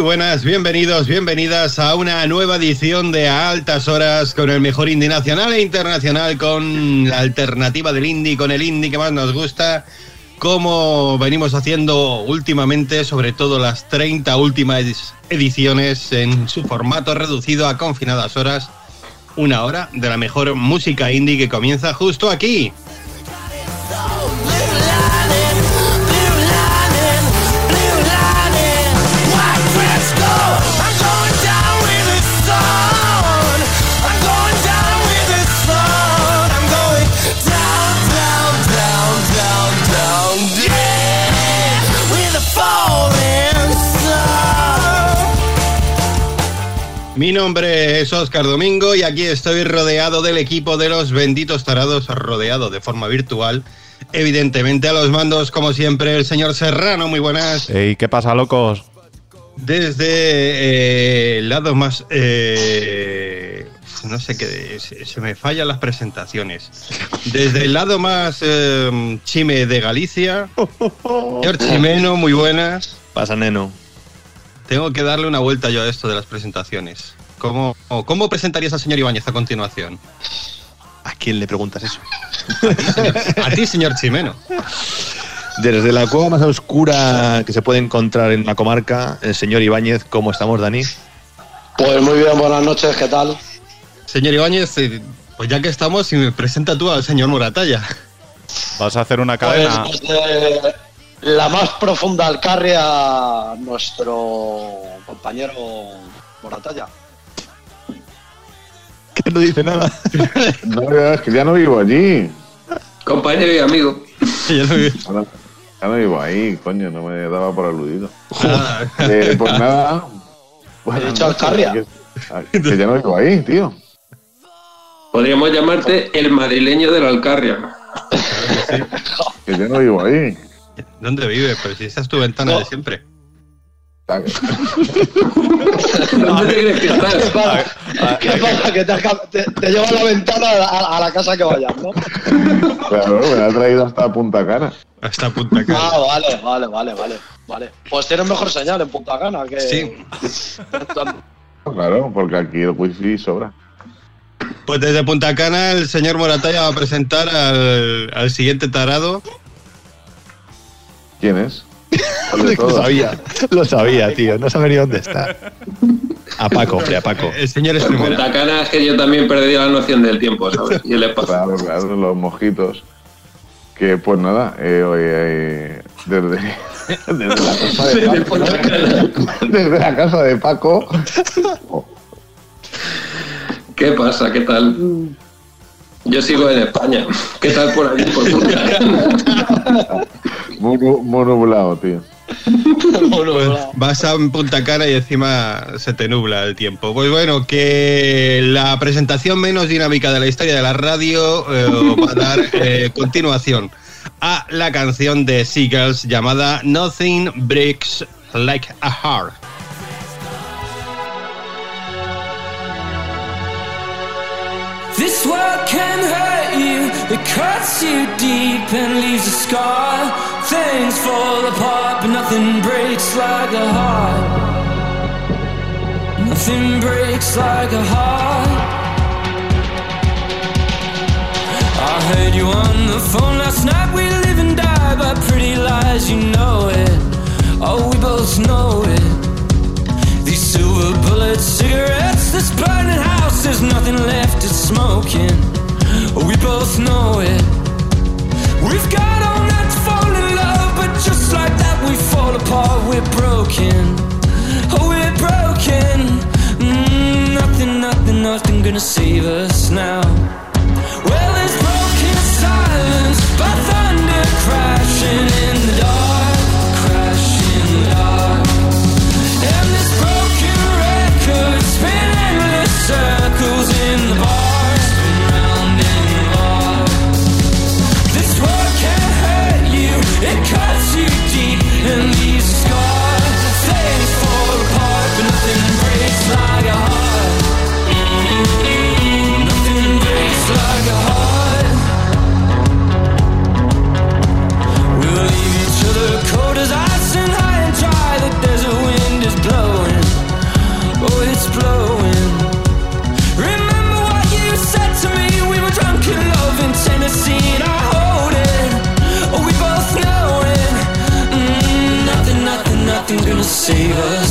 Buenas, bienvenidos, bienvenidas a una nueva edición de A Altas Horas con el mejor indie nacional e internacional, con la alternativa del indie, con el indie que más nos gusta, como venimos haciendo últimamente, sobre todo las 30 últimas ediciones en su formato reducido a confinadas horas, una hora de la mejor música indie que comienza justo aquí. Mi nombre es Oscar Domingo y aquí estoy rodeado del equipo de los benditos tarados, rodeado de forma virtual. Evidentemente a los mandos, como siempre, el señor Serrano, muy buenas. ¿Y ¿qué pasa, locos? Desde eh, el lado más... Eh, no sé qué, se, me fallan las presentaciones. Desde el lado más eh, chime de Galicia, señor Chimeno, muy buenas. Pasa, neno. Tengo que darle una vuelta yo a esto de las presentaciones. ¿Cómo, cómo presentarías al señor Ibáñez a continuación? ¿A quién le preguntas eso? A ti, señor, Chimeno. Desde la cueva más oscura que se puede encontrar en la comarca, el señor Ibáñez, ¿cómo estamos, Dani? Pues muy bien, buenas noches, ¿qué tal? Señor Ibáñez, eh, pues ya que estamos, si me presenta tú al señor Moratalla. Vas a hacer una cadena. Pues, la más profunda alcarria, nuestro compañero Moratalla. Que no dice nada. no, es que ya no vivo allí. Compañero y amigo. ya, no vivo. ahí, coño, no me daba por aludido. eh, pues nada. He dicho Alcarria. Que, que, ya no vivo ahí, tío. Podríamos llamarte el madrileño de la Alcarria. que ya no vivo ahí. ¿Dónde vive? Pues si esa es tu ventana de siempre. ¿Dónde te crees que estás? ¿Qué pasa? Que te, te, lleva la ventana a, la casa que vayas, ¿no? Claro, me ha traído hasta Punta Cana. Hasta Punta Cana. Ah, vale, vale, vale, vale. vale. Pues tienes mejor señal en Punta Cana que. Sí. claro, porque aquí el wifi sobra. Pues desde Punta Cana el señor Moratalla va a presentar al, al siguiente tarado ¿Quién es? lo sabía, lo sabía, tío. No sabía ni dónde está. A Paco, hombre, a Paco. El señor es primero. Cana es que yo también perdí la noción del tiempo, ¿sabes? Y el espacio. Claro, claro, los mojitos. Que pues nada, eh, eh, desde, desde la casa de Paco. desde la casa de Paco. ¿Qué pasa? ¿Qué tal? Yo sigo en España. ¿Qué tal por aquí, por Punta? mono, volado, tío. Vas a Punta Cana y encima se te nubla el tiempo. Pues bueno, que la presentación menos dinámica de la historia de la radio eh, va a dar eh, continuación a la canción de Seagulls llamada Nothing Breaks Like a Heart. This world can hurt you, it cuts you deep and leaves a scar. Things fall apart, but nothing breaks like a heart. Nothing breaks like a heart. I heard you on the phone last night. We live and die by pretty lies, you know it. Oh, we both know it over bullets, cigarettes. This burning house, there's nothing left, it's smoking. We both know it. We've got all night to fall in love, but just like that, we fall apart. We're broken. Oh, we're broken. Mm, nothing, nothing, nothing gonna save us now. Well, there's broken silence but thunder crashing in the dark. miracles save us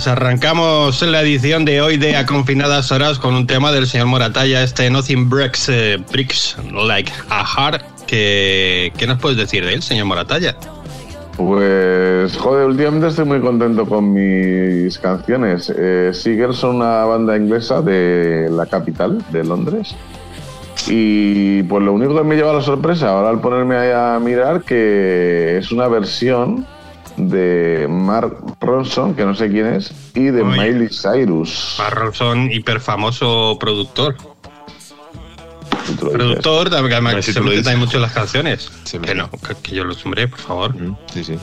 Pues arrancamos la edición de hoy de A Confinadas Horas con un tema del señor Moratalla, este Nothing Breaks, eh, Bricks Like a Heart. Que, ¿Qué nos puedes decir de él, señor Moratalla? Pues, joder, últimamente estoy muy contento con mis canciones. Eh, Seagulls son una banda inglesa de la capital, de Londres. Y pues lo único que me lleva a la sorpresa ahora al ponerme ahí a mirar que es una versión de Mark Ronson, que no sé quién es, y de Oye. Miley Cyrus. Mark Ronson, hiper famoso productor. Productor, que además Hombre, si se tú lo mete dices. en mucho en las canciones. Sí, que no, que, que yo lo asumbré, por favor. Sí, sí.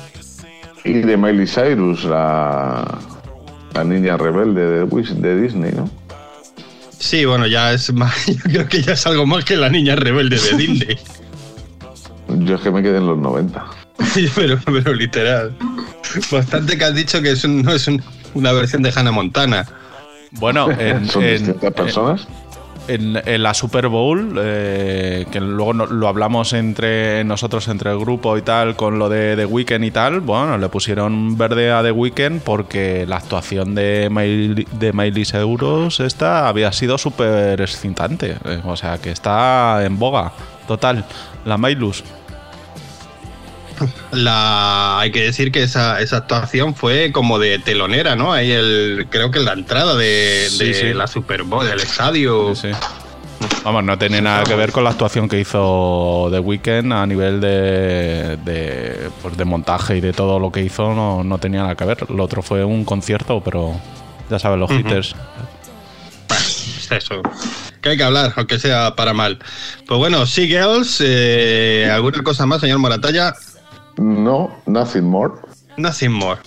Y de Miley Cyrus, la, la niña rebelde de, de Disney, ¿no? Sí, bueno, ya es más, yo creo que ya es algo más que la niña rebelde de Disney. Yo es que me quedé en los 90. pero, pero literal. Bastante que has dicho que es un- no es un- una versión de Hannah Montana. Bueno, en, Son en- distintas personas. en- en la Super Bowl, eh, que luego no- lo hablamos entre nosotros, entre el grupo y tal, con lo de The Weeknd y tal, bueno, le pusieron verde a The Weeknd porque la actuación de Miley, de Miley Cyrus esta había sido súper excitante. eh, o sea, que está en boga. Total, la Mailus. La, hay que decir que esa, esa actuación fue como de telonera, ¿no? Ahí el, creo que la entrada de, Sí, de sí. la Super Bowl, del estadio. Sí. Vamos, no tiene nada que ver con la actuación que hizo The Weeknd a nivel de, de, pues de montaje y de todo lo que hizo, no, no tenía nada que ver. Lo otro fue un concierto, pero ya sabes, los Ujú. hitters. Es eso. Que hay que hablar, aunque sea para mal. Pues bueno, Seagulls, eh, ¿alguna cosa más, señor Moratalla? No, Nothing More. Nothing more.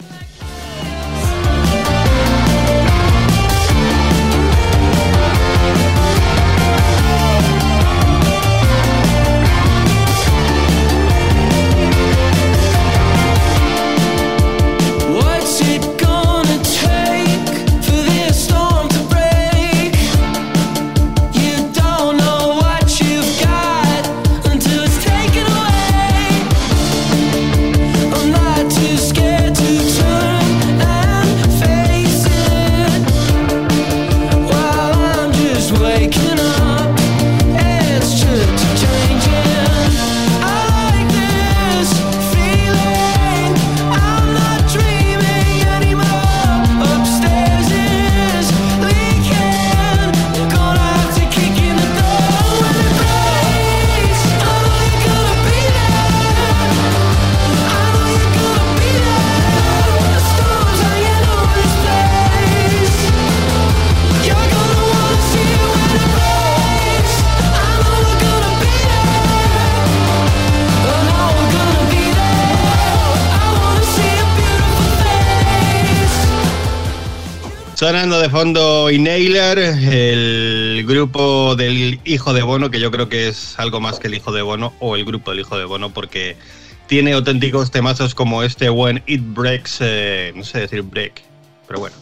Fondo Inhaler, el grupo del hijo de Bono, que yo creo que es algo más que el hijo de Bono, o el grupo del hijo de Bono, porque tiene auténticos temazos como este When It Breaks, eh, no sé decir break, pero bueno,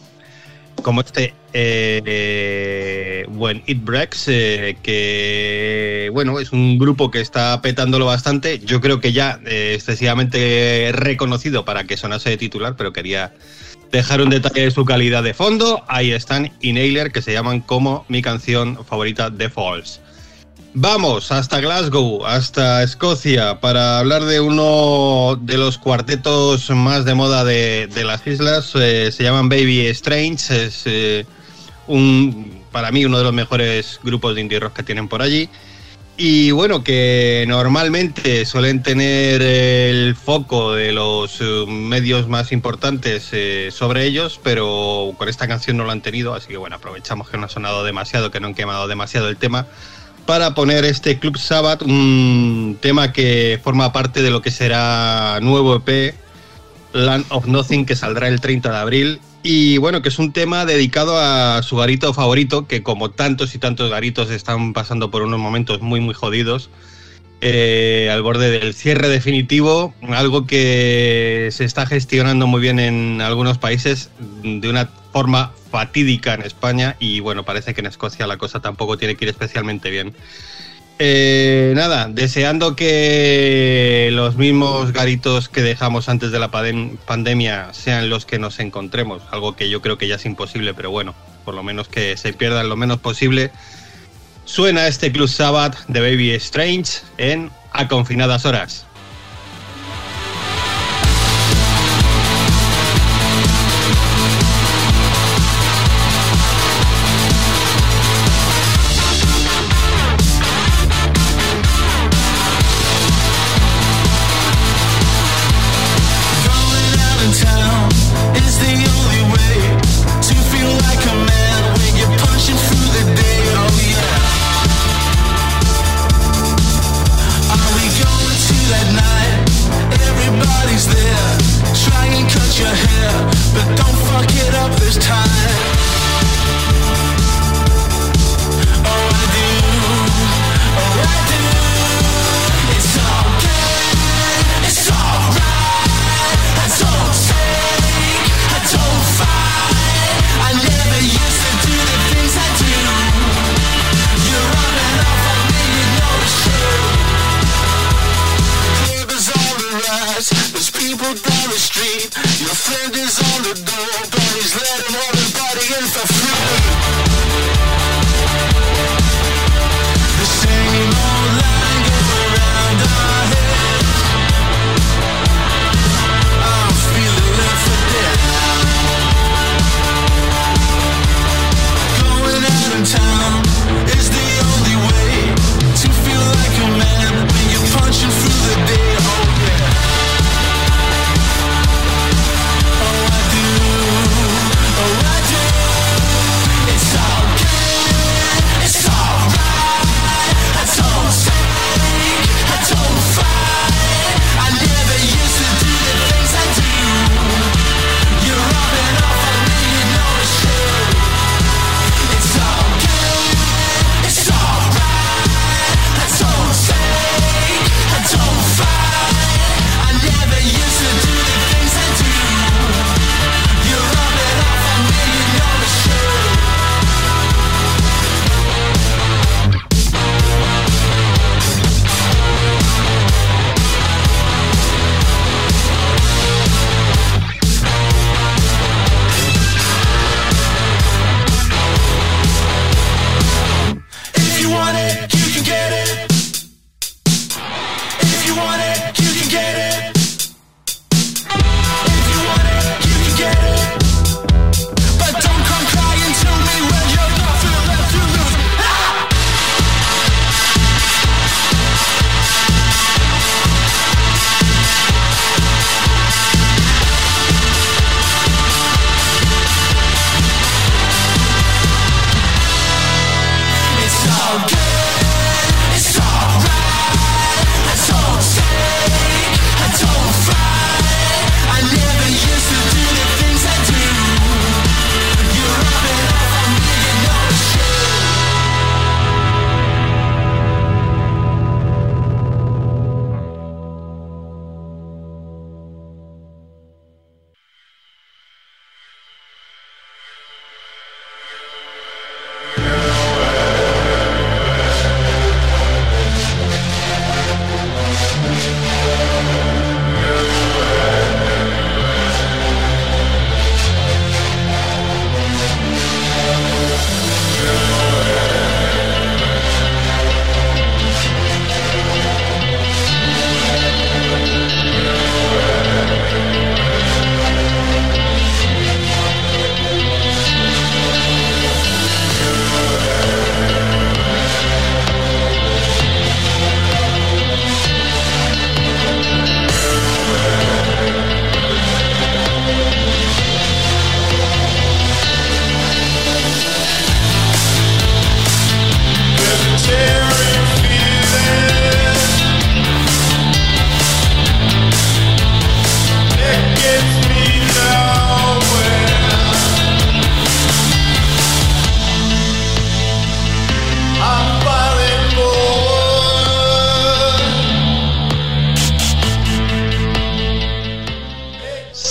como este eh, eh, When It Breaks, eh, que bueno, es un grupo que está petándolo bastante, yo creo que ya eh, excesivamente reconocido para que sonase de titular, pero quería dejar un detalle de su calidad de fondo. Ahí están Inhaler, que se llaman como mi canción favorita The Falls. Vamos hasta Glasgow, hasta Escocia, para hablar de uno de los cuartetos más de moda de, de las islas. Eh, se llaman Baby Strange. Es eh, un, para mí uno de los mejores grupos de indie rock que tienen por allí. Y bueno, que normalmente suelen tener el foco de los eh, medios más importantes eh, sobre ellos, pero con esta canción no lo han tenido, así que bueno, aprovechamos que no ha sonado demasiado, que no han quemado demasiado el tema, para poner este Club Sabbath, un tema que forma parte de lo que será nuevo EP, Land of Nothing, que saldrá el 30 de abril. Y bueno, que es un tema dedicado a su garito favorito, que como tantos y tantos garitos están pasando por unos momentos muy, muy jodidos, eh, al borde del cierre definitivo, algo que se está gestionando muy bien en algunos países de una forma fatídica en España y bueno, parece que en Escocia la cosa tampoco tiene que ir especialmente bien. Eh, nada, deseando que los mismos garitos que dejamos antes de la pandemia sean los que nos encontremos, algo que yo creo que ya es imposible, pero bueno, por lo menos que se pierdan lo menos posible. Suena este Club Sabbath de Baby Strange en A Confinadas Horas.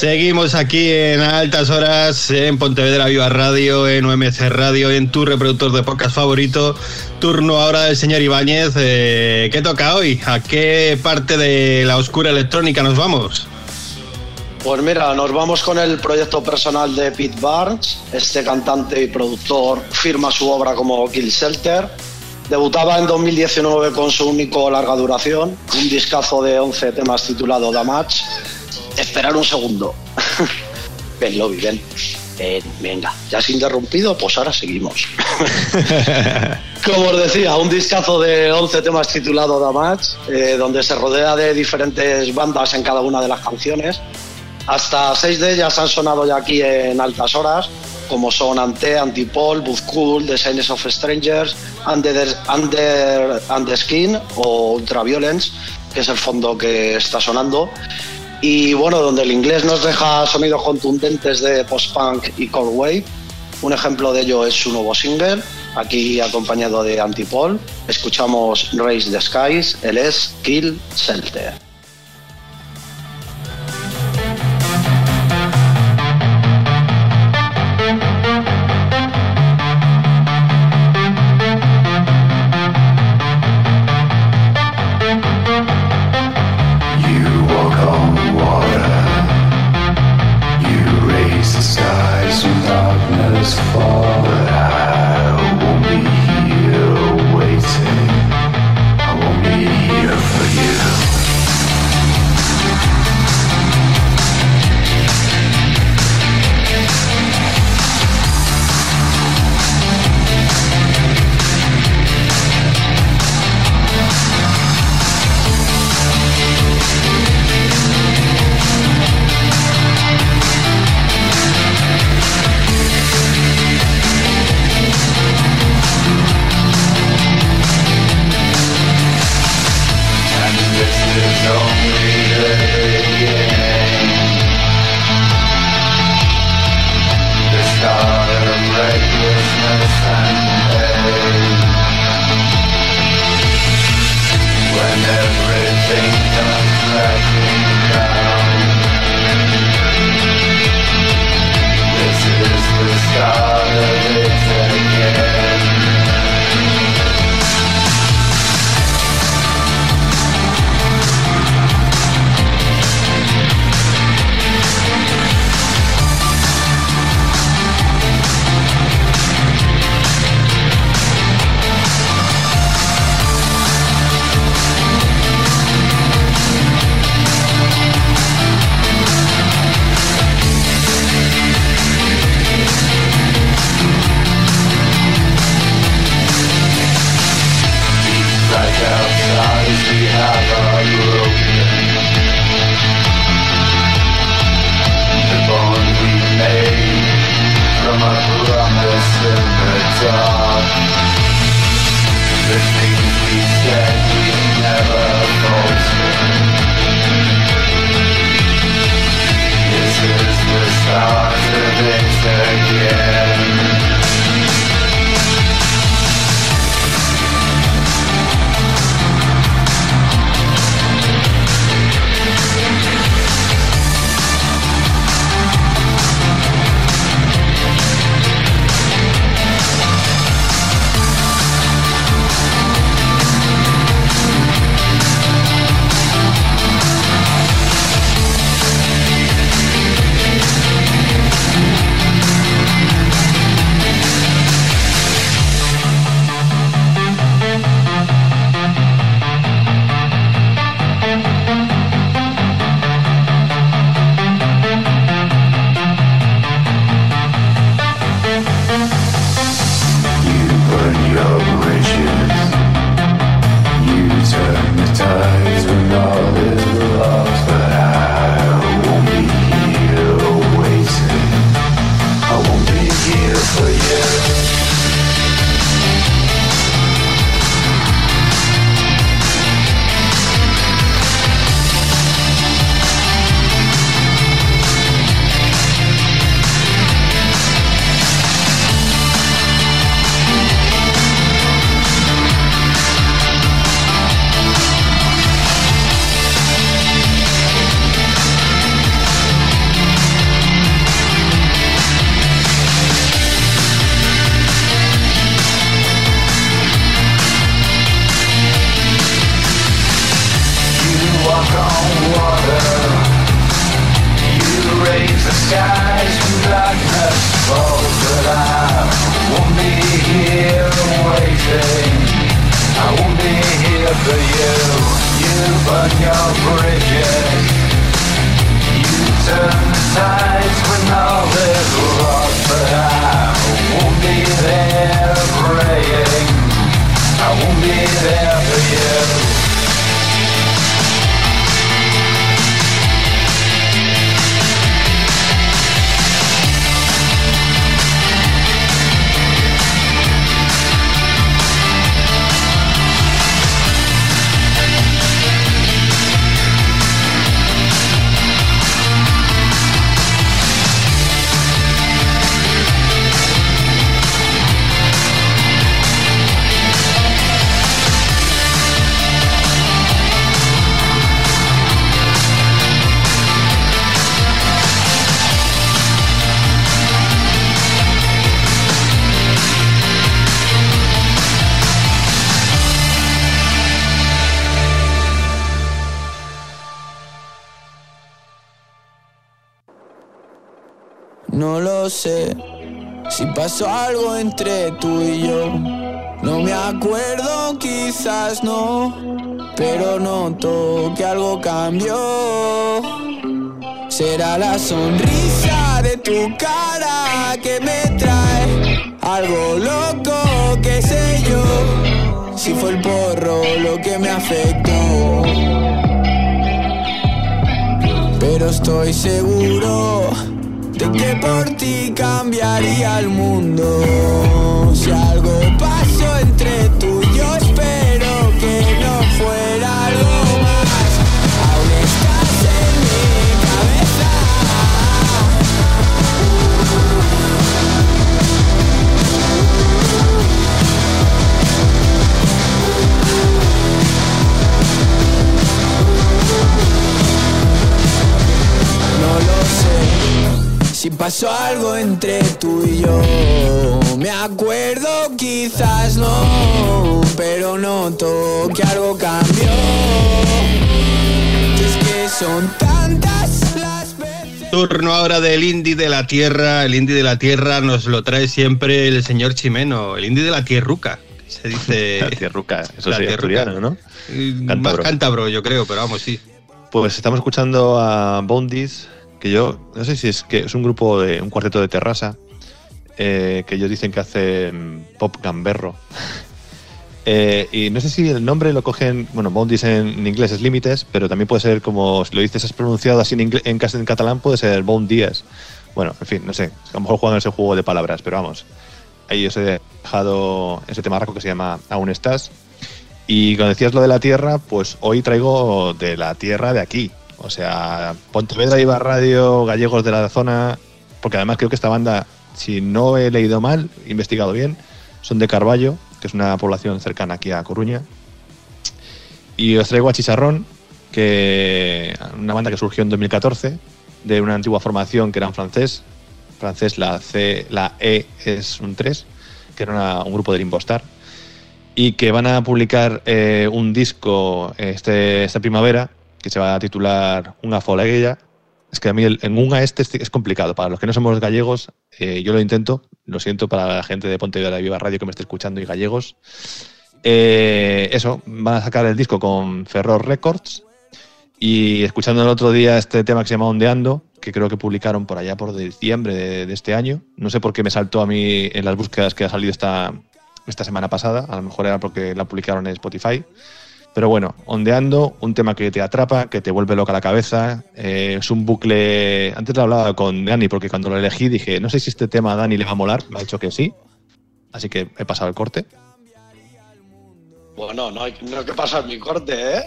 Seguimos aquí en altas horas en Pontevedra Viva Radio, en UMC Radio, en tu reproductor de podcast favorito. Turno ahora del señor Ibáñez. Eh, ¿Qué toca hoy? ¿A qué parte de la oscura electrónica nos vamos? Pues mira, nos vamos con el proyecto personal de Pete Barnes. Este cantante y productor firma su obra como Kill Shelter. Debutaba en 2019 con su único larga duración, un discazo de 11 temas titulado Damage. Esperar un segundo. ven, Lobby, ven. Ven, venga, ya has interrumpido, pues ahora seguimos. Como os decía, un discazo de 11 temas titulado Damage, eh, donde se rodea de diferentes bandas en cada una de las canciones. Hasta seis de ellas han sonado ya aquí en altas horas, como son Ante, Antipol, Cool, The Signs of Strangers, Under, Under, Under Skin o Ultraviolence, que es el fondo que está sonando. Y bueno, donde el inglés nos deja sonidos contundentes de post-punk y cold wave. Un ejemplo de ello es su nuevo single, aquí acompañado de Antipol. Escuchamos Raise the Skies, él es Kill Shelter. Waiting I won't be here for you You burn your bridges You turn the tides when all is lost But I won't be there praying I won't be there for you pasó algo entre tú y yo. No me acuerdo, quizás no, pero noto que algo cambió. Será la sonrisa de tu cara que me trae algo loco, qué sé yo. Si fue el porro lo que me afectó. Pero estoy seguro de que por ti cambiaría el mundo. Si algo pasó algo entre tú y yo. Me acuerdo, quizás no, pero noto que algo cambió. Y es que son tantas las veces. Turno ahora del indie de la tierra. El indie de la tierra nos lo trae siempre el señor Chimeno, el indie de la tierruca. Se dice. La tierruca, eso La sería tierruca. asturiano, ¿no? Eh, Más Cántabro. cántabro, yo creo, pero vamos, sí. Pues estamos escuchando a Boundies, que yo no sé si es que es un grupo de un cuarteto de terraza, eh, que ellos dicen que hacen pop gamberro. Eh, y no sé si el nombre lo cogen, bueno, Boundies en, inglés es límites, pero también puede ser como si lo dices es pronunciado así en, en, en catalán, puede ser Boundies. Bueno, en fin, no sé, a lo mejor juegan ese juego de palabras, pero vamos. Ahí os he dejado ese tema raco que se llama Aún estás. Y cuando decías lo de la tierra, pues hoy traigo de la tierra de aquí. O sea, Pontevedra iba radio gallegos de la zona, porque además creo que esta banda, si no he leído mal, investigado bien, son de Carballo, que es una población cercana aquí a Coruña. Y os traigo a Chicharrón, que una banda que surgió en 2014 de una antigua formación que era en francés. Francés, la C, la E es un 3, que era un grupo de Limbostar y que van a publicar eh, un disco este, esta primavera que se va a titular Una foleguilla. Es que a mí el, en Unga este es- complicado. Para los que no somos gallegos, eh, yo lo intento. Lo siento para la gente de Pontevedra y Viva Radio que me esté escuchando y gallegos. Eh, eso, van a sacar el disco con Ferror Records. Y escuchando el otro día este tema que se llama Ondeando, que creo que publicaron por allá por diciembre de, de este año. No sé por qué me saltó a mí en las búsquedas que ha salido esta, esta semana pasada. A lo mejor era porque la publicaron en Spotify. Pero bueno, ondeando, un tema que te atrapa, que te vuelve loca la cabeza. eh, es un bucle. Antes lo hablaba con Dani, porque cuando lo elegí dije, no sé si este tema a Dani le va a molar. Me ha dicho que sí. Así que he pasado el corte. Bueno, no hay, no hay que pasar mi corte, ¿eh?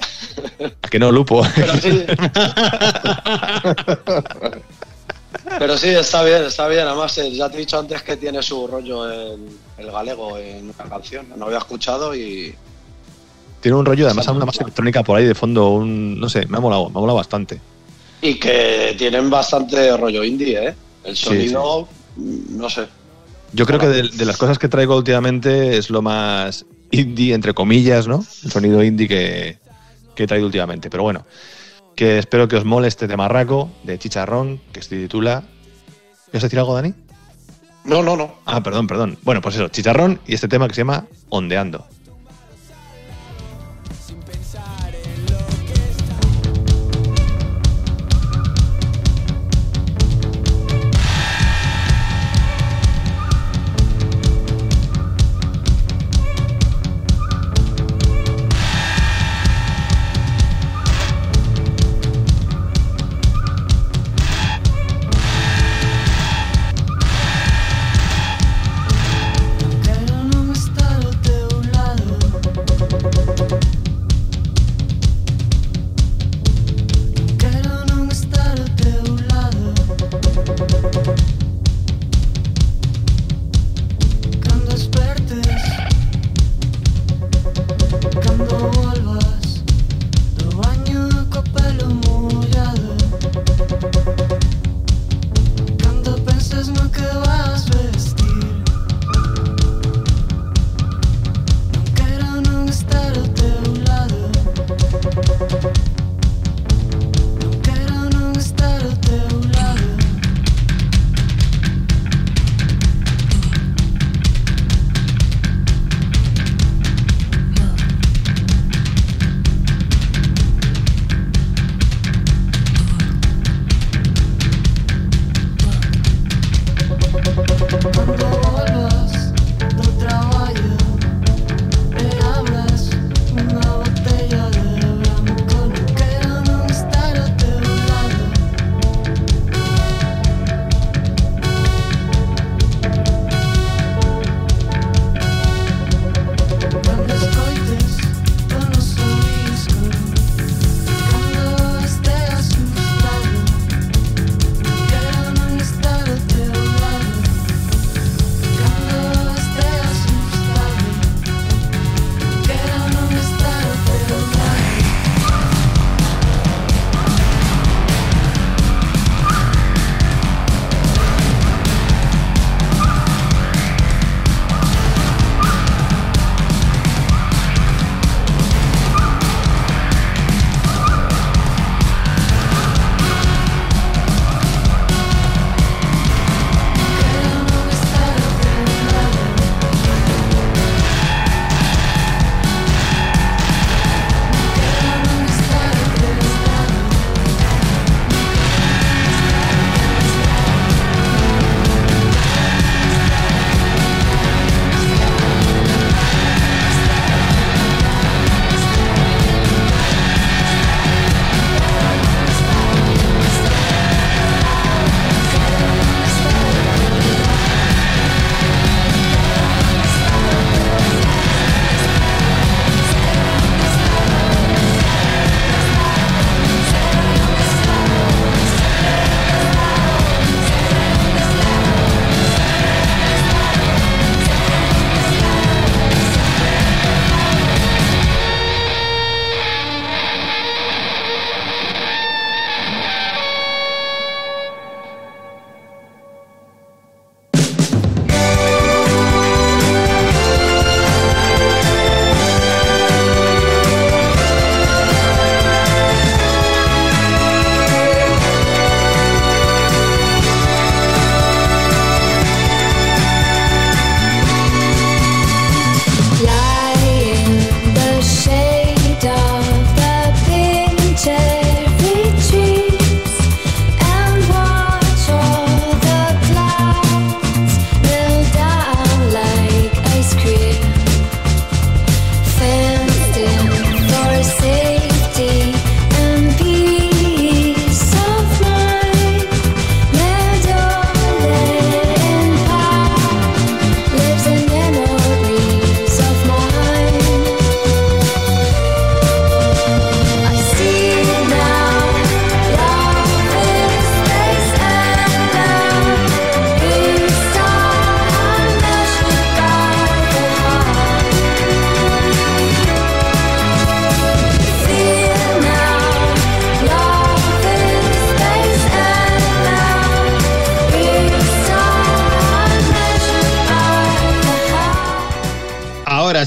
¿A que no, Lupo? Pero sí. Pero sí, está bien, está bien. Además, eh, ya te he dicho antes que tiene su rollo el, el galego en una canción. No había escuchado y Tiene un rollo, además, una más electrónica por ahí de fondo. Un, no sé, me ha molado, me ha molado bastante. Y que tienen bastante rollo indie, ¿eh? El Sí, sonido, mm, no sé. Yo creo que de, de las cosas que traigo últimamente es lo más indie, entre comillas, ¿no? El sonido indie que, que he traído últimamente. Pero bueno, que espero que os mole este tema raco de Chicharrón, que se titula ¿Quieres decir algo, Dani? No, no, no. Ah, perdón, perdón. Bueno, pues eso, chicharrón y este tema que se llama Ondeando.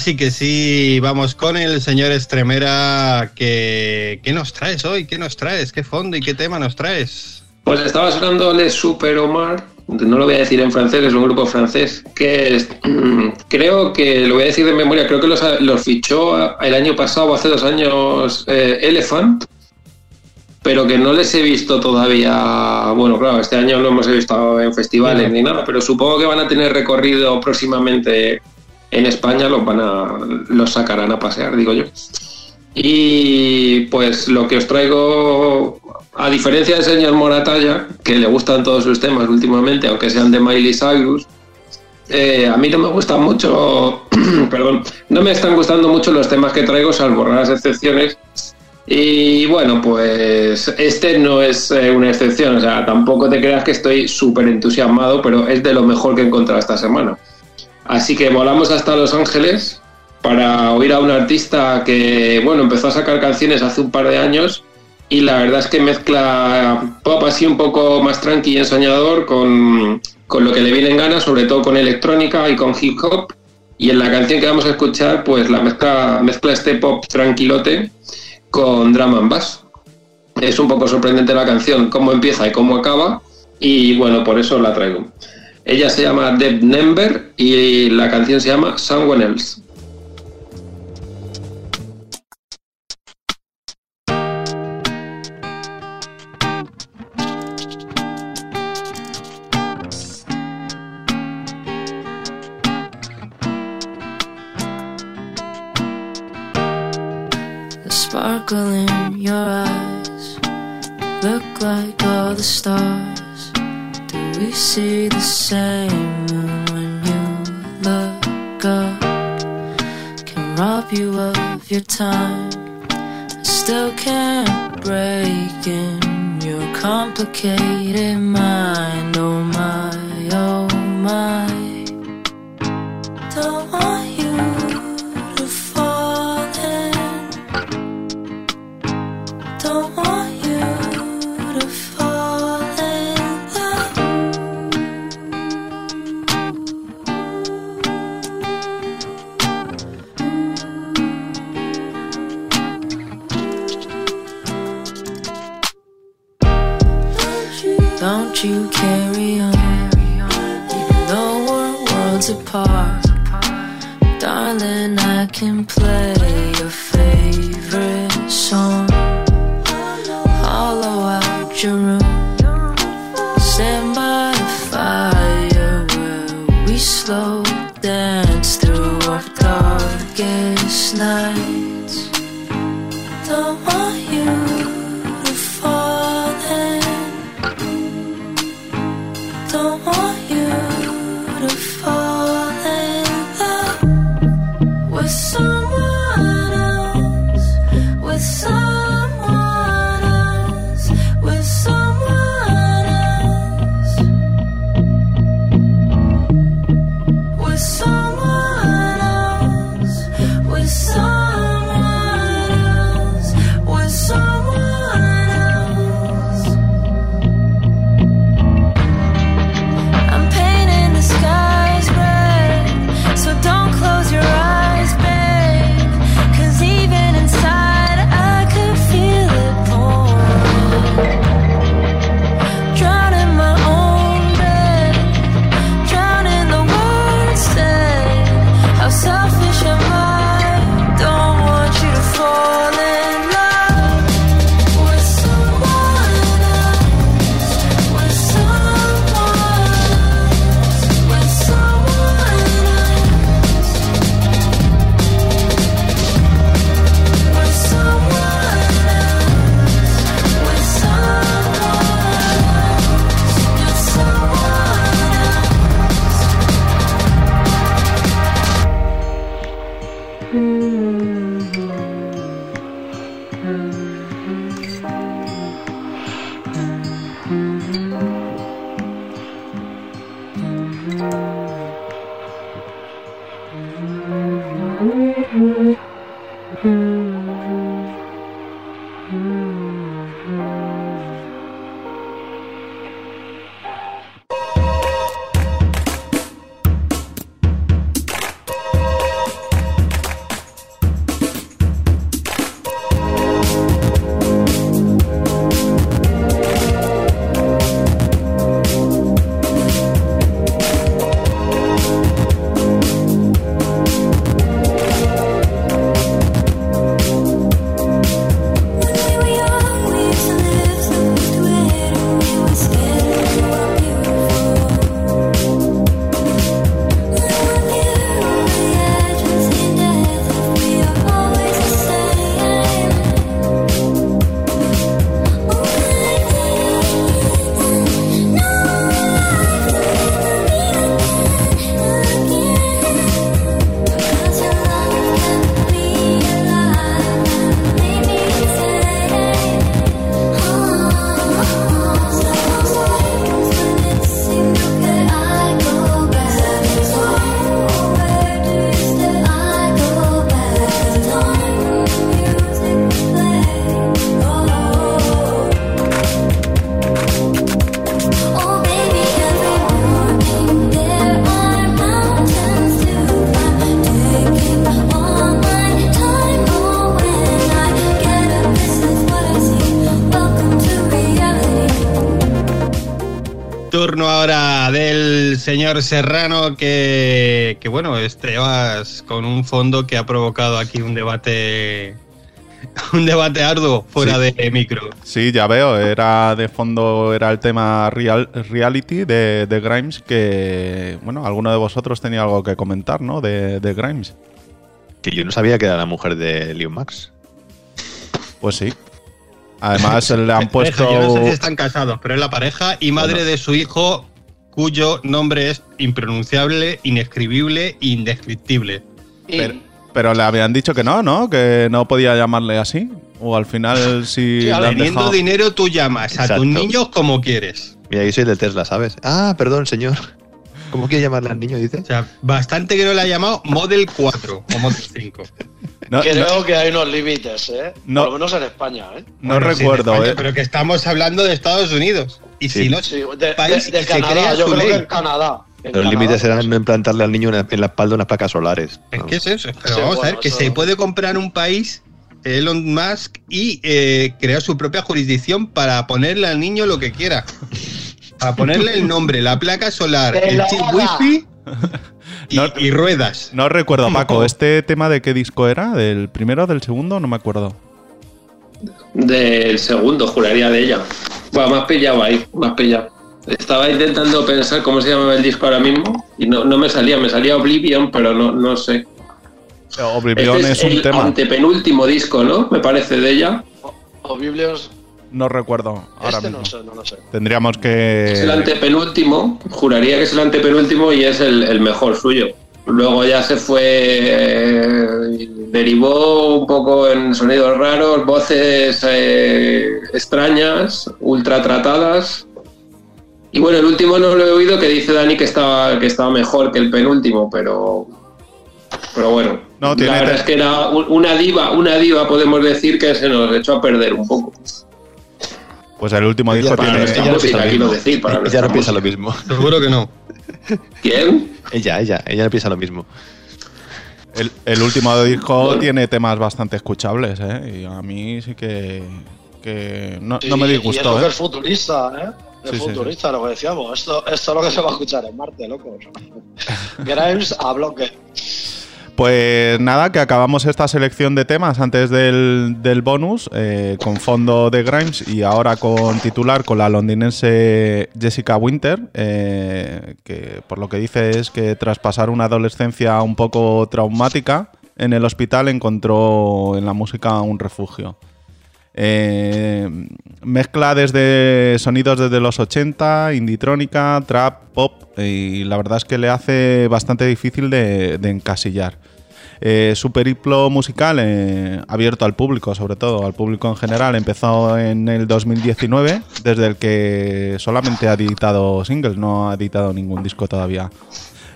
Heart. Ahora sí que sí, vamos con el señor Estremera. Que, ¿Qué nos traes hoy? ¿Qué nos traes? ¿Qué fondo y qué tema nos traes? Pues estaba sonando Le Super Omar no lo voy a decir en francés, es un grupo francés, que es, creo que, lo voy a decir de memoria, creo que los, los fichó el año pasado, hace dos años, eh, Elephant, pero que no les he visto todavía, bueno, claro, este año no hemos visto en festivales ni nada, pero supongo que van a tener recorrido próximamente en España, los van a, los sacarán a pasear, digo yo. Y pues lo que os traigo, a diferencia del señor Moratalla, que le gustan todos sus temas últimamente, aunque sean de Miley Cyrus, eh, a mí no me gustan mucho, perdón, no me están gustando mucho los temas que traigo, salvo raras excepciones. Y bueno, pues este no es eh, una excepción, o sea, tampoco te creas que estoy súper entusiasmado, pero es de lo mejor que he encontrado esta semana. Así que volamos hasta Los Ángeles para oír a un artista que, bueno, empezó a sacar canciones hace un par de años y la verdad es que mezcla pop así un poco más tranqui y ensoñador con, con lo que le viene en gana, sobre todo con electrónica y con hip hop. Y en la canción que vamos a escuchar, pues la mezcla, mezcla este pop tranquilote con drum and bass. Es un poco sorprendente la canción, cómo empieza y cómo acaba, y bueno, por eso la traigo. Ella se llama Deb Nember y la canción se llama Someone Else. Sparkle in your eyes look like all the stars. We see the same when you look up? Can rob you of your time. I still can't break in your complicated mind. Oh my, oh my. Ahora del señor Serrano, que, que bueno, este vas con un fondo que ha provocado aquí un debate, un debate arduo fuera Sí. de micro. Sí, ya veo, era de fondo, era el tema real, reality de, de Grimes, que, bueno, alguno de vosotros tenía algo que comentar, ¿no? De, de Grimes. Que yo no sabía que era la mujer de Leon Max. Pues sí. Además le han puesto... Yo no sé si están casados, pero es la pareja y madre de su hijo, cuyo nombre es impronunciable, inescribible e indescriptible. Pero, pero le habían dicho que no, ¿no? Que no podía llamarle así. O al final sí Sí, Teniendo dejado- dinero, tú llamas a tus niños como quieres. Mira, yo soy del Tesla, ¿sabes? Ah, perdón, señor. ¿Cómo quiere llamarle al niño? Dice. O sea, bastante que no le ha llamado Model 4 o Model 5. No, creo no- que hay unos límites, ¿eh? No. Por lo menos en España, ¿eh? no Bueno, recuerdo, España, ¿eh? Pero que estamos hablando de Estados Unidos. Y Sí. si no, de, país de- de que se Canadá, crea yo su creo ley. que en Canadá. En Los límites pues, eran no implantarle al niño una- en la espalda unas placas solares. Es que es eso. Pero Sí, vamos a ver que eso- se puede comprar un país, Elon Musk, y eh, crear su propia jurisdicción para ponerle al niño lo que quiera. Para ponerle el nombre, la placa solar, ¡Que el chip wifi y, No- y ruedas. No recuerdo, Paco. ¿este tema de qué disco era? ¿Del primero, del segundo? No me acuerdo. Del segundo, juraría de ella. Bueno, más pillado ahí, más pillado. Estaba intentando pensar cómo se llamaba el disco ahora mismo y no, no me salía, me salía Oblivion, pero no, no sé. Oblivion Este es, un el tema. antepenúltimo disco, ¿no? Me parece de ella. O Biblios. No recuerdo ahora Este mismo. no sé, no lo sé. Tendríamos Es el que... antepenúltimo, juraría que es el antepenúltimo y es el, el mejor suyo. Luego ya se fue, eh, derivó un poco en sonidos raros, voces eh, extrañas, ultra tratadas. Y bueno, el último no lo he oído que dice Dani que estaba, que estaba mejor que el penúltimo, pero, pero bueno. No, tiene- la verdad es que era un- una diva, una diva podemos decir que se nos echó a perder un poco. Pues el último disco tiene... ella no piensa lo mismo. Seguro que no. ¿Quién? Ella, ella, ella piensa lo mismo. El, el último disco tiene temas bastante escuchables, ¿eh? Y a mí sí que... que no, no me Y- Y disgustó, eso que ¿eh? es futurista, ¿eh? Es Sí, sí, futurista, lo que decíamos. Esto, esto es lo que se va a escuchar en Marte, locos. Grimes a bloque. Pues nada, que acabamos esta selección de temas antes del, del bonus, eh, con fondo de Grimes y ahora con titular con la londinense Jessica Winter, eh, que por lo que dice es que tras pasar una adolescencia un poco traumática en el hospital encontró en la música un refugio. Eh, mezcla desde sonidos desde los 80, inditrónica, trap, pop, y la verdad es que le hace bastante difícil de, de encasillar. Eh, su musical, eh, abierto al público, sobre todo al público en general, empezó en el 2019, desde el que solamente ha editado singles, no ha editado ningún disco todavía.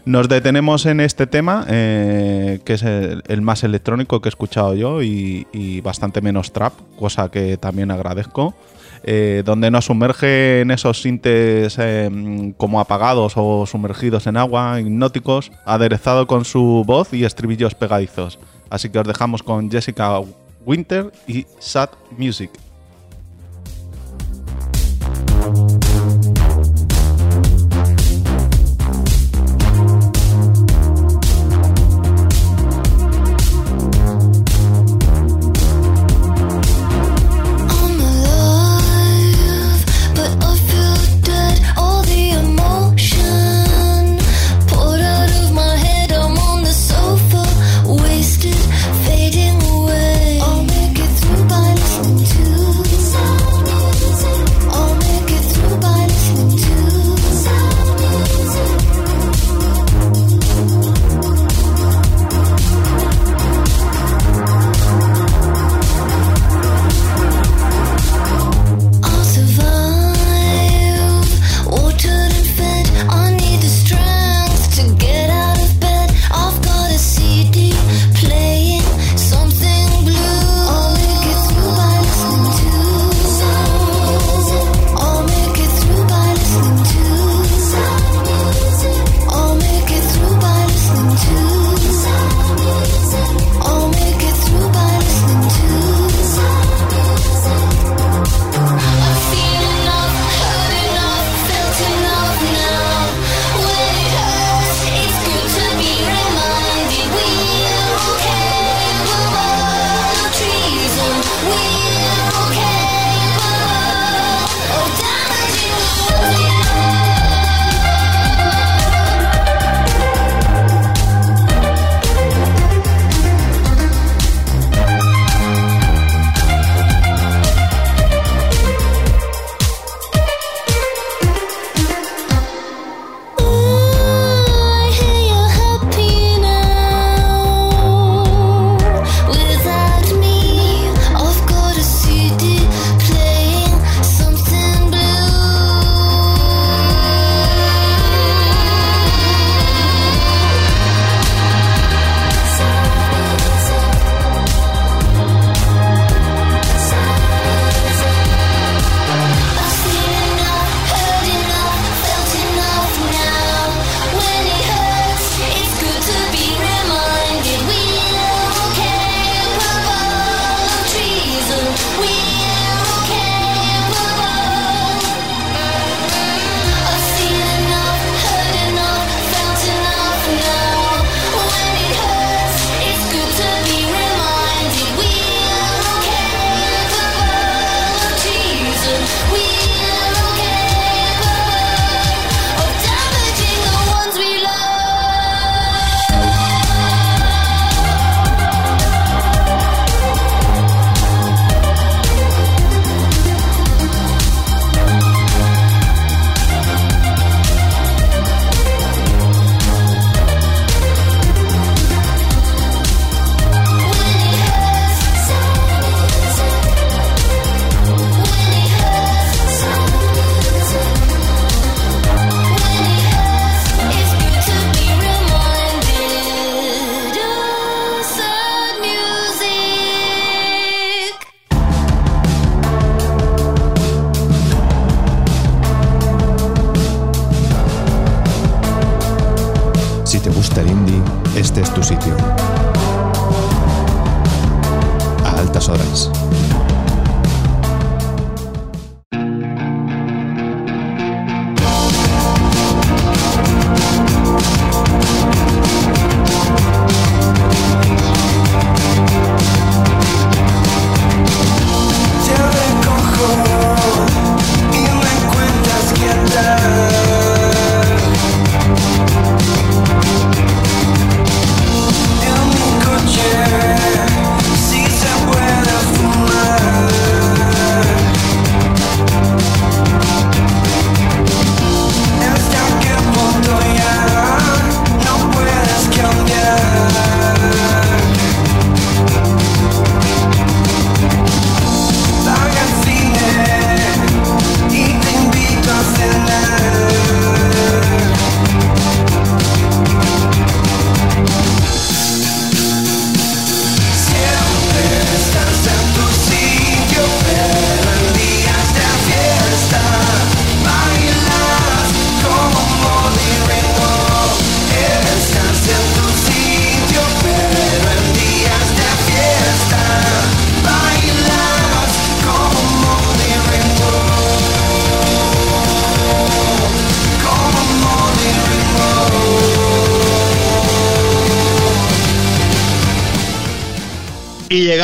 Nos detenemos en este tema, eh, que es el, más electrónico que he escuchado yo y, y bastante menos trap, cosa que también agradezco. eh, donde nos sumerge en esos sintes eh, como apagados o sumergidos en agua, hipnóticos, aderezado con su voz y estribillos pegadizos. Así que os dejamos con Jessica Winter y Sad Music. Horas.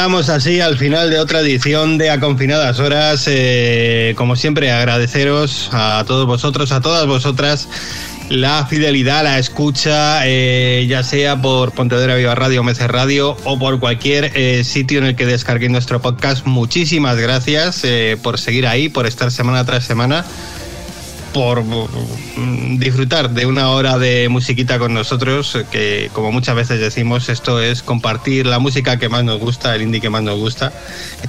Llegamos así al final de otra edición de A Confinadas Horas. Eh, como siempre, agradeceros a todos vosotros, a todas vosotras, la fidelidad, la escucha, eh, ya sea por Pontevedra Viva Radio, Mece Radio o por cualquier eh, sitio en el que descarguéis nuestro podcast. Muchísimas gracias por seguir ahí, por estar semana tras semana por mm, disfrutar de una hora de musiquita con nosotros, que como muchas veces decimos, esto es compartir la música que más nos gusta, el indie que más nos gusta,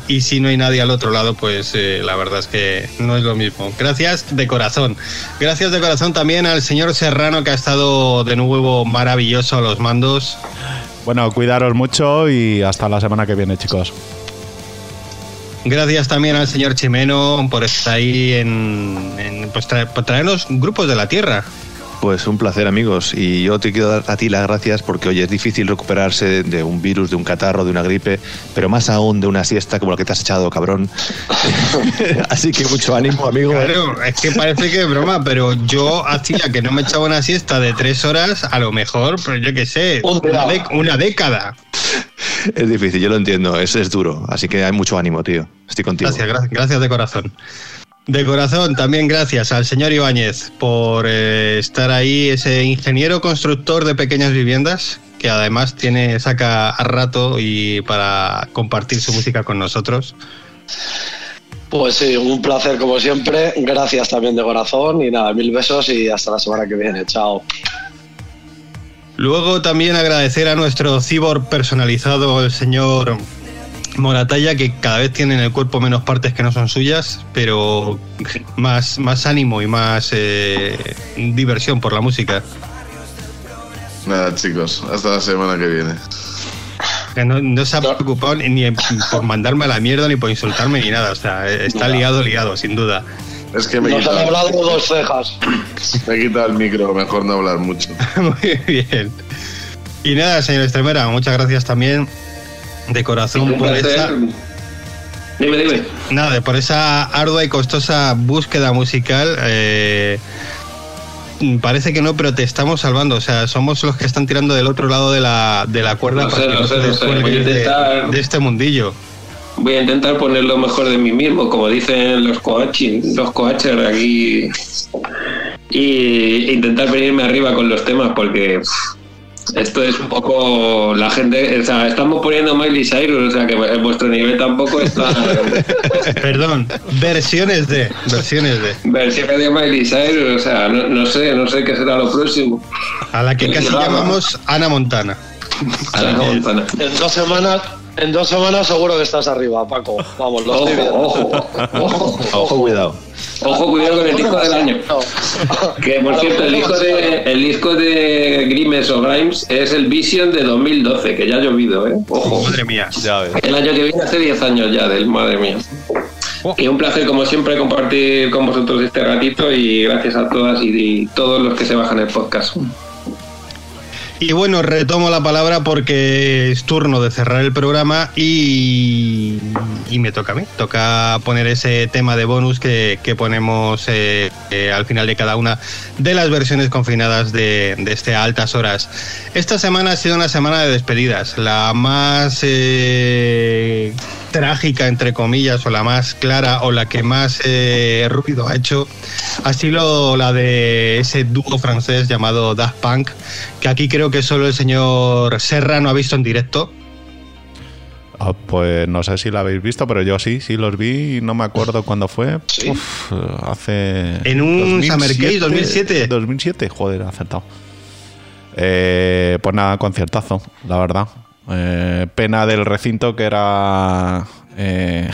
y si no hay nadie al otro lado, pues eh, la verdad es que no es lo mismo. Gracias de corazón. Gracias de corazón también al señor Serrano que ha estado de nuevo maravilloso a los mandos. Bueno, cuidaros mucho y hasta la semana que viene, chicos. Gracias también al señor Chimeno por estar ahí en, en- pues tra- por traernos grupos de la tierra. Pues un placer, amigos. Y yo te quiero dar a ti las gracias porque, oye, es difícil recuperarse de, un virus, de un catarro, de una gripe, pero más aún de una siesta como la que te has echado, cabrón. Así que mucho ánimo, amigo. Claro, es que parece que es broma, pero yo hacía que no me echaba una siesta de tres horas, a lo mejor, pues yo qué sé, una, una década. Es difícil, yo lo entiendo, es, es duro. Así que hay mucho ánimo, tío. Estoy contigo. Gracias, gracias, gracias de corazón. De corazón, también gracias al señor Ibáñez por eh, estar ahí, ese ingeniero constructor de pequeñas viviendas que además tiene saca a rato y para compartir su música con nosotros. Pues sí, un placer como siempre. Gracias también de corazón y nada, mil besos y hasta la semana que viene. Chao. Luego también agradecer a nuestro cibor personalizado, el señor Moratalla, que cada vez tiene en el cuerpo menos partes que no son suyas, pero más, más ánimo y más eh, diversión por la música. Nada, chicos, hasta la semana que viene. No, no se ha preocupado ni, por mandarme a la mierda, ni por insultarme, ni nada. O sea, está liado, liado, sin duda. Es que me Nos han hablado dos cejas. me he quitado el micro, mejor no hablar mucho. Muy bien. Y nada, señor Estremera, muchas gracias también de corazón por esa, Dime, dime. nada, por esa ardua y costosa búsqueda musical. eh, parece que no, pero te estamos salvando. O sea, somos los que están tirando del otro lado de la, de la cuerda sé, para que no sé, sé. de- intentar- de este mundillo. Voy a intentar poner lo mejor de mí mismo, como dicen los coaches, los coaches aquí. Y intentar venirme arriba con los temas, porque pff, esto es un poco la gente. O sea, estamos poniendo Miley Cyrus, o sea, que vuestro nivel tampoco está. Perdón, versiones de. Versiones de. Versiones de Miley Cyrus, o sea, no, no sé, no sé qué será lo próximo. A la que casi llamamos Ana Montana. A la Montana. En dos semanas, en dos semanas seguro que estás arriba, Paco. Vamos, lo estoy viendo. Ojo, ojo, Ojo, cuidado. Ojo, cuidado con el disco del año. Que por cierto, el disco de, el disco de Grimes o Grimes es el Vision de 2012, que ya ha llovido, ¿eh? Ojo. Madre mía. Ya ves. El año que viene hace 10 años ya del madre mía. Y un placer, como siempre, compartir con vosotros este ratito y gracias a todas y, y todos los que se bajan el podcast. Y bueno, retomo la palabra porque es turno de cerrar el programa y, y me toca a mí. Toca poner ese tema de bonus que, que ponemos eh, eh, al final de cada una de las versiones confinadas de, de este a altas horas. Esta semana ha sido una semana de despedidas, la más eh, trágica, entre comillas, o la más clara, o la que más eh, ruido ha hecho, ha sido la de ese dúo francés llamado Daft Punk, que aquí creo que solo el señor Serra no ha visto en directo. Ah, pues no sé si lo habéis visto, pero yo sí, sí los vi y no me acuerdo cuándo fue. Uf, hace. En un Summer Games 2007. 2007, joder, acertado. Eh, pues nada, conciertazo, la verdad. Eh, pena del recinto que era. eh,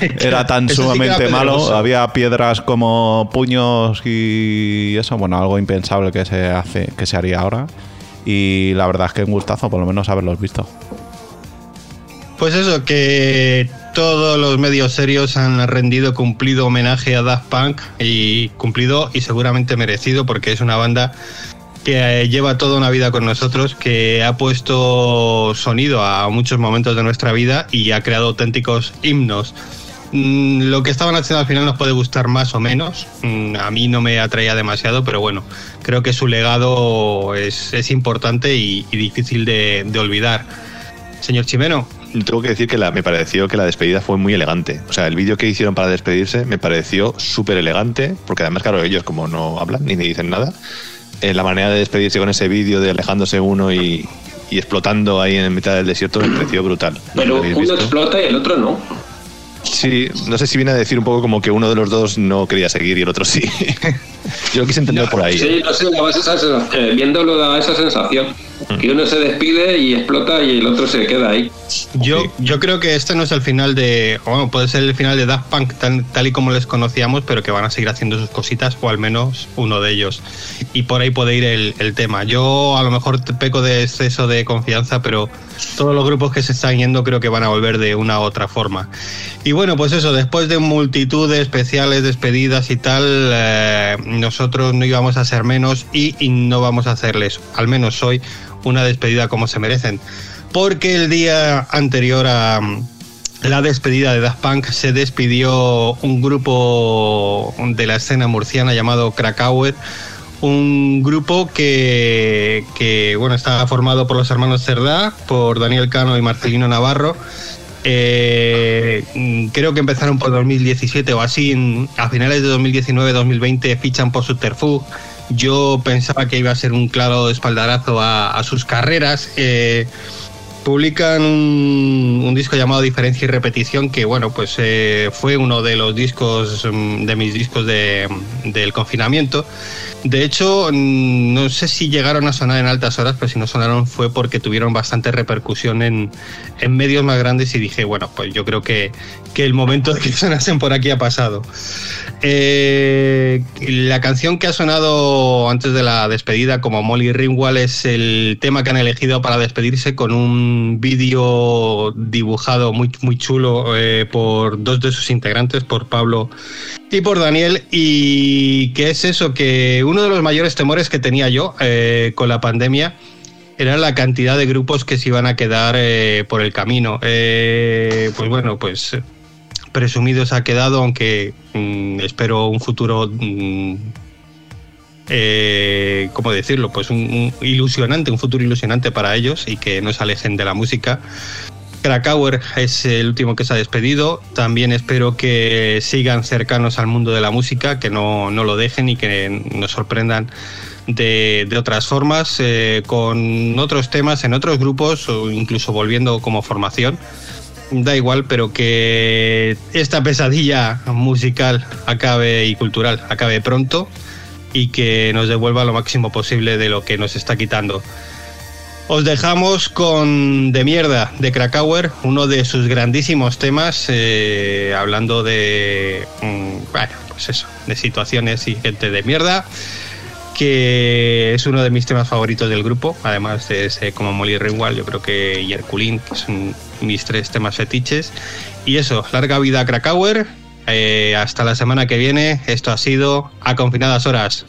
era tan sí sumamente malo. Había piedras como puños y eso, bueno, algo impensable que se hace, que se haría ahora. Y la verdad es que un gustazo, por lo menos haberlos visto. Pues eso, que todos los medios serios han rendido cumplido homenaje a Daft Punk y cumplido y seguramente merecido porque es una banda que eh, lleva toda una vida con nosotros, que ha puesto sonido a muchos momentos de nuestra vida y ha creado auténticos himnos. Mm, Lo que estaban haciendo al final nos puede gustar más o menos. Mm, A mí no me atraía demasiado, pero bueno, creo que su legado es, importante y, difícil de, olvidar. Señor Chimeno, Tengo que decir que la, me pareció que la despedida fue muy elegante. O sea, el vídeo que hicieron para despedirse me pareció súper elegante, porque además, claro, ellos como no hablan ni dicen nada, eh, la manera de despedirse con ese vídeo de alejándose uno y, y explotando ahí en mitad del desierto me pareció brutal. Pero ¿Lo habéis uno visto? explota y el otro no. Sí, no sé si viene a decir un poco como que uno de los dos no quería seguir y el otro sí. Yo lo quise entender por ahí. Sí, no sé, esa sensación, eh, viéndolo daba esa sensación. Que uno se despide y explota y el otro se queda ahí. Yo, yo creo que este no es el final de. o Bueno, puede ser el final de Daft Punk tal, tal y como les conocíamos, pero que van a seguir haciendo sus cositas, o al menos uno de ellos. Y por ahí puede ir el, el tema. Yo a lo mejor te peco de exceso de confianza, pero todos los grupos que se están yendo creo que van a volver de una u otra forma. Y bueno, pues eso, después de multitud de especiales, despedidas y tal, eh, nosotros no íbamos a ser menos y, no vamos a hacerles, al menos hoy, una despedida como se merecen. Porque el día anterior a mm, la despedida de Daft Punk se despidió un grupo de la escena murciana llamado Krakauer, un grupo que, que, bueno, estaba formado por los hermanos Cerdá, por Daniel Cano y Marcelino Navarro. Eh, mm, creo que empezaron por 2017 o así, a finales de 2019-2020 fichan por Subterfuge. Yo pensaba que iba a ser un claro espaldarazo a, a sus carreras. Eh, publican un, un disco llamado Diferencia y Repetición, que bueno, pues eh, fue uno de los discos, mm, de mis discos de, del confinamiento. De hecho, mm, no sé si llegaron a sonar en altas horas, pero si no sonaron fue porque tuvieron bastante repercusión en, en medios más grandes y dije, bueno, pues yo creo que, que el momento de que sonasen por aquí ha pasado. Eh, la canción que ha sonado antes de la despedida, como Molly Ringwald, es el tema que han elegido para despedirse con un vídeo dibujado muy, muy chulo eh, por dos de sus integrantes, por Pablo y por Daniel. Y que es eso, que uno de los mayores temores que tenía yo eh, con la pandemia era la cantidad de grupos que se iban a quedar eh, por el camino. Pues bueno, pues presumido se ha quedado, aunque mm, espero un futuro, mm, eh, ¿cómo decirlo? Pues un, un ilusionante, un futuro ilusionante para ellos y que no se alejen de la música. Krakauer es el último que se ha despedido. También espero que sigan cercanos al mundo de la música, que no, no lo dejen y que nos sorprendan de, de otras formas, eh, con otros temas en otros grupos o incluso volviendo como formación. Da igual, pero que esta pesadilla musical acabe y cultural acabe pronto y que nos devuelva lo máximo posible de lo que nos está quitando. Os dejamos con De Mierda de Krakauer, uno de sus grandísimos temas, eh, hablando de, mm, bueno, pues eso, de situaciones y gente de mierda, que es uno de mis temas favoritos del grupo, además de ese como Molly Ringwald, yo creo que y que son mis tres temas fetiches. Y eso, larga vida a Krakauer, eh, hasta la semana que viene, esto ha sido A Confinadas Horas.